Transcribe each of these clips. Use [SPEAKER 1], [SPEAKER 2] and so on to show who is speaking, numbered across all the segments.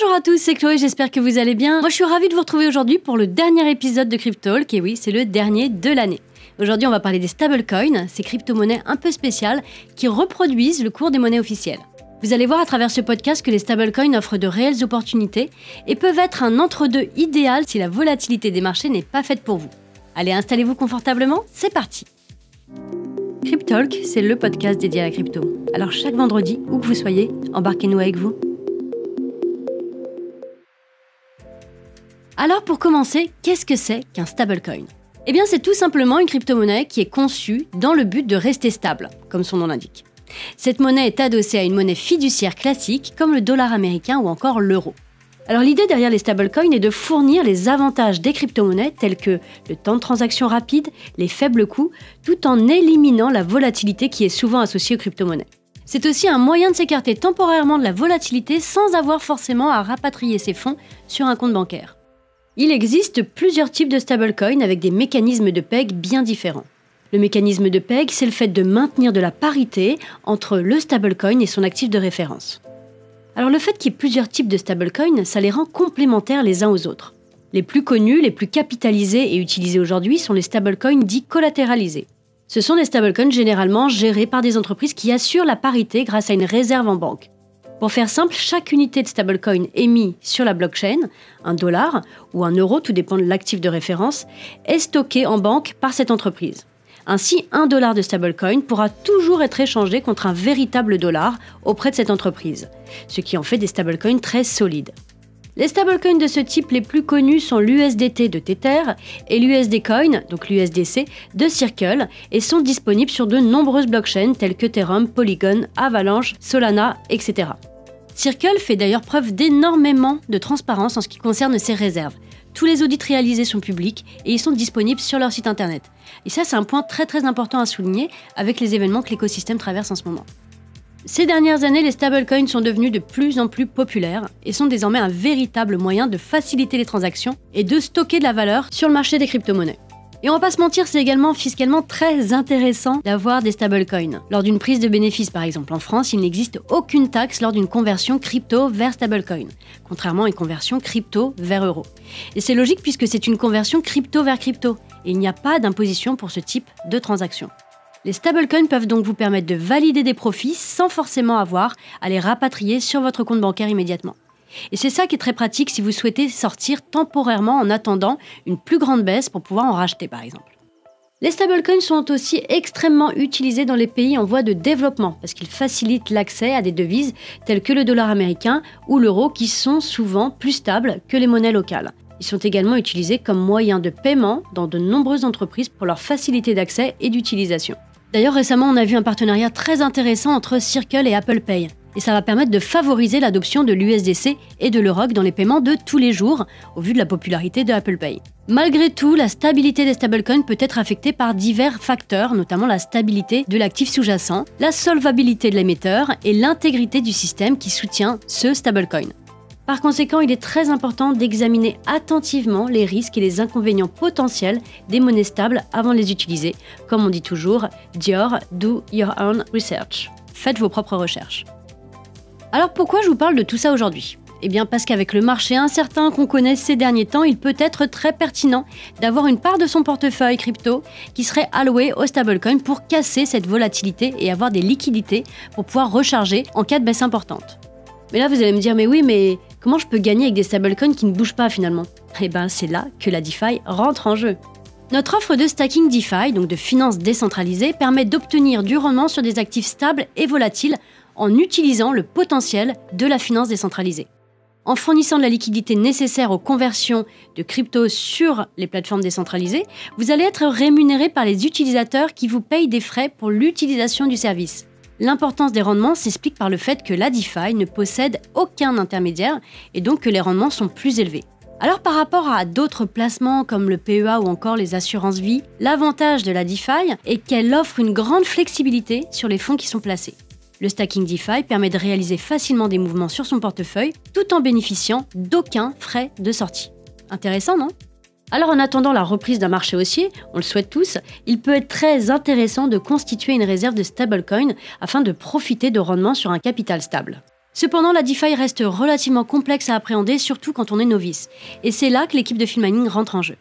[SPEAKER 1] Bonjour à tous, c'est Chloé, j'espère que vous allez bien. Moi je suis ravie de vous retrouver aujourd'hui pour le dernier épisode de Cryptalk, et oui, c'est le dernier de l'année. Aujourd'hui on va parler des stablecoins, ces crypto-monnaies un peu spéciales qui reproduisent le cours des monnaies officielles. Vous allez voir à travers ce podcast que les stablecoins offrent de réelles opportunités et peuvent être un entre-deux idéal si la volatilité des marchés n'est pas faite pour vous. Allez, installez-vous confortablement, c'est parti Cryptalk, c'est le podcast dédié à la crypto. Alors chaque vendredi, où que vous soyez, embarquez-nous avec vous. Alors pour commencer, qu'est-ce que c'est qu'un stablecoin? Eh bien c'est tout simplement une crypto-monnaie qui est conçue dans le but de rester stable, comme son nom l'indique. Cette monnaie est adossée à une monnaie fiduciaire classique comme le dollar américain ou encore l'euro. Alors l'idée derrière les stablecoins est de fournir les avantages des crypto-monnaies tels que le temps de transaction rapide, les faibles coûts, tout en éliminant la volatilité qui est souvent associée aux crypto-monnaies. C'est aussi un moyen de s'écarter temporairement de la volatilité sans avoir forcément à rapatrier ses fonds sur un compte bancaire. Il existe plusieurs types de stablecoins avec des mécanismes de PEG bien différents. Le mécanisme de PEG, c'est le fait de maintenir de la parité entre le stablecoin et son actif de référence. Alors le fait qu'il y ait plusieurs types de stablecoins, ça les rend complémentaires les uns aux autres. Les plus connus, les plus capitalisés et utilisés aujourd'hui sont les stablecoins dits collatéralisés. Ce sont des stablecoins généralement gérés par des entreprises qui assurent la parité grâce à une réserve en banque. Pour faire simple, chaque unité de stablecoin émis sur la blockchain, un dollar ou un euro, tout dépend de l'actif de référence, est stocké en banque par cette entreprise. Ainsi, un dollar de stablecoin pourra toujours être échangé contre un véritable dollar auprès de cette entreprise, ce qui en fait des stablecoins très solides. Les stablecoins de ce type les plus connus sont l'USDT de Tether et l'USDCoin, donc l'USDC, de Circle, et sont disponibles sur de nombreuses blockchains telles que Ethereum, Polygon, Avalanche, Solana, etc. Circle fait d'ailleurs preuve d'énormément de transparence en ce qui concerne ses réserves. Tous les audits réalisés sont publics et ils sont disponibles sur leur site internet. Et ça, c'est un point très très important à souligner avec les événements que l'écosystème traverse en ce moment. Ces dernières années, les stablecoins sont devenus de plus en plus populaires et sont désormais un véritable moyen de faciliter les transactions et de stocker de la valeur sur le marché des crypto-monnaies. Et on va pas se mentir, c'est également fiscalement très intéressant d'avoir des stablecoins. Lors d'une prise de bénéfice, par exemple, en France, il n'existe aucune taxe lors d'une conversion crypto vers stablecoin, contrairement à une conversion crypto vers euro. Et c'est logique puisque c'est une conversion crypto vers crypto, et il n'y a pas d'imposition pour ce type de transaction. Les stablecoins peuvent donc vous permettre de valider des profits sans forcément avoir à les rapatrier sur votre compte bancaire immédiatement. Et c'est ça qui est très pratique si vous souhaitez sortir temporairement en attendant une plus grande baisse pour pouvoir en racheter par exemple. Les stablecoins sont aussi extrêmement utilisés dans les pays en voie de développement parce qu'ils facilitent l'accès à des devises telles que le dollar américain ou l'euro qui sont souvent plus stables que les monnaies locales. Ils sont également utilisés comme moyen de paiement dans de nombreuses entreprises pour leur facilité d'accès et d'utilisation. D'ailleurs récemment on a vu un partenariat très intéressant entre Circle et Apple Pay et ça va permettre de favoriser l'adoption de l'USDC et de l'Euroc dans les paiements de tous les jours, au vu de la popularité de Apple Pay. Malgré tout, la stabilité des stablecoins peut être affectée par divers facteurs, notamment la stabilité de l'actif sous-jacent, la solvabilité de l'émetteur et l'intégrité du système qui soutient ce stablecoin. Par conséquent, il est très important d'examiner attentivement les risques et les inconvénients potentiels des monnaies stables avant de les utiliser. Comme on dit toujours, do your own research. Faites vos propres recherches. Alors pourquoi je vous parle de tout ça aujourd'hui? Eh bien parce qu'avec le marché incertain qu'on connaît ces derniers temps, il peut être très pertinent d'avoir une part de son portefeuille crypto qui serait allouée au stablecoin pour casser cette volatilité et avoir des liquidités pour pouvoir recharger en cas de baisse importante. Mais là vous allez me dire mais oui mais comment je peux gagner avec des stablecoins qui ne bougent pas finalement? Eh bien c'est là que la DeFi rentre en jeu. Notre offre de stacking DeFi, donc de finances décentralisées, permet d'obtenir du rendement sur des actifs stables et volatiles en utilisant le potentiel de la finance décentralisée. En fournissant de la liquidité nécessaire aux conversions de crypto sur les plateformes décentralisées, vous allez être rémunéré par les utilisateurs qui vous payent des frais pour l'utilisation du service. L'importance des rendements s'explique par le fait que la DeFi ne possède aucun intermédiaire et donc que les rendements sont plus élevés. Alors par rapport à d'autres placements comme le PEA ou encore les assurances vie, l'avantage de la DeFi est qu'elle offre une grande flexibilité sur les fonds qui sont placés. Le stacking DeFi permet de réaliser facilement des mouvements sur son portefeuille tout en bénéficiant d'aucun frais de sortie. Intéressant, non? Alors en attendant la reprise d'un marché haussier, on le souhaite tous, il peut être très intéressant de constituer une réserve de stablecoin afin de profiter de rendements sur un capital stable. Cependant, la DeFi reste relativement complexe à appréhender, surtout quand on est novice. Et c'est là que l'équipe de Filmining rentre en jeu.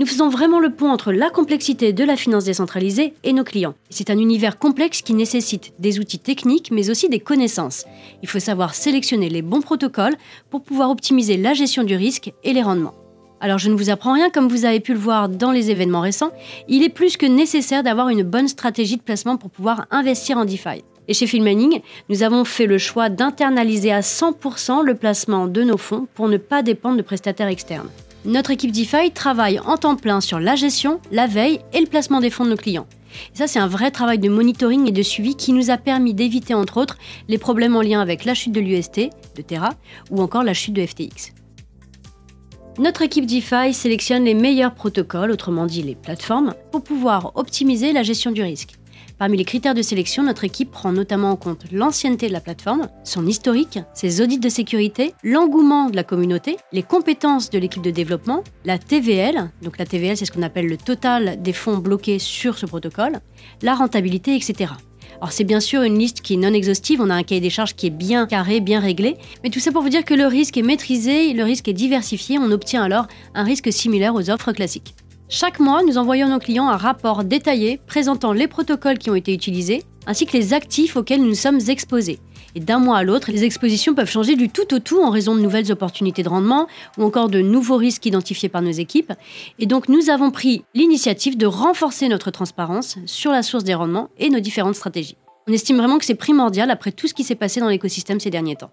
[SPEAKER 1] Nous faisons vraiment le pont entre la complexité de la finance décentralisée et nos clients. C'est un univers complexe qui nécessite des outils techniques, mais aussi des connaissances. Il faut savoir sélectionner les bons protocoles pour pouvoir optimiser la gestion du risque et les rendements. Alors je ne vous apprends rien, comme vous avez pu le voir dans les événements récents, il est plus que nécessaire d'avoir une bonne stratégie de placement pour pouvoir investir en DeFi. Et chez Filmining, nous avons fait le choix d'internaliser à 100% le placement de nos fonds pour ne pas dépendre de prestataires externes. Notre équipe DeFi travaille en temps plein sur la gestion, la veille et le placement des fonds de nos clients. Et ça, c'est un vrai travail de monitoring et de suivi qui nous a permis d'éviter, entre autres, les problèmes en lien avec la chute de l'UST, de Terra, ou encore la chute de FTX. Notre équipe DeFi sélectionne les meilleurs protocoles, autrement dit les plateformes, pour pouvoir optimiser la gestion du risque. Parmi les critères de sélection, notre équipe prend notamment en compte l'ancienneté de la plateforme, son historique, ses audits de sécurité, l'engouement de la communauté, les compétences de l'équipe de développement, la TVL, donc la TVL c'est ce qu'on appelle le total des fonds bloqués sur ce protocole, la rentabilité, etc. Alors c'est bien sûr une liste qui est non exhaustive, on a un cahier des charges qui est bien carré, bien réglé, mais tout ça pour vous dire que le risque est maîtrisé, le risque est diversifié, on obtient alors un risque similaire aux offres classiques. Chaque mois, nous envoyons à nos clients un rapport détaillé présentant les protocoles qui ont été utilisés, ainsi que les actifs auxquels nous sommes exposés. Et d'un mois à l'autre, les expositions peuvent changer du tout au tout en raison de nouvelles opportunités de rendement ou encore de nouveaux risques identifiés par nos équipes. Et donc nous avons pris l'initiative de renforcer notre transparence sur la source des rendements et nos différentes stratégies. On estime vraiment que c'est primordial après tout ce qui s'est passé dans l'écosystème ces derniers temps.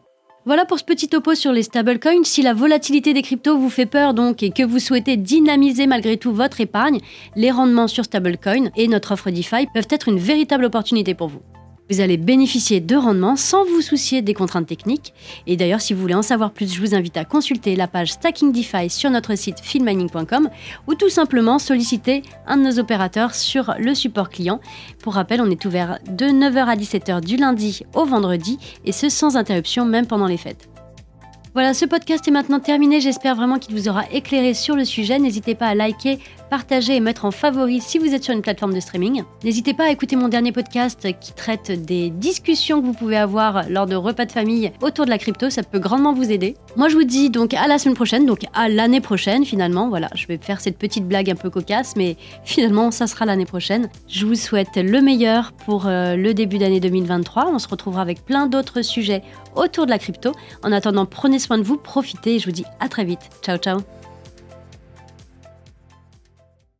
[SPEAKER 1] Voilà pour ce petit topo sur les stablecoins. Si la volatilité des cryptos vous fait peur donc et que vous souhaitez dynamiser malgré tout votre épargne, les rendements sur stablecoin et notre offre DeFi peuvent être une véritable opportunité pour vous. Vous allez bénéficier de rendements sans vous soucier des contraintes techniques. Et d'ailleurs, si vous voulez en savoir plus, je vous invite à consulter la page Stacking DeFi sur notre site filmining.com ou tout simplement solliciter un de nos opérateurs sur le support client. Pour rappel, on est ouvert de 9h à 17h du lundi au vendredi et ce sans interruption même pendant les fêtes. Voilà, ce podcast est maintenant terminé. J'espère vraiment qu'il vous aura éclairé sur le sujet. N'hésitez pas à liker, partager et mettre en favori si vous êtes sur une plateforme de streaming. N'hésitez pas à écouter mon dernier podcast qui traite des discussions que vous pouvez avoir lors de repas de famille autour de la crypto. Ça peut grandement vous aider. Moi, je vous dis donc à la semaine prochaine, donc à l'année prochaine finalement. Voilà, je vais faire cette petite blague un peu cocasse, mais finalement, ça sera l'année prochaine. Je vous souhaite le meilleur pour euh, le début d'année 2023. On se retrouvera avec plein d'autres sujets autour de la crypto. En attendant, prenez soin de vous, profitez et je vous dis à très vite. Ciao, ciao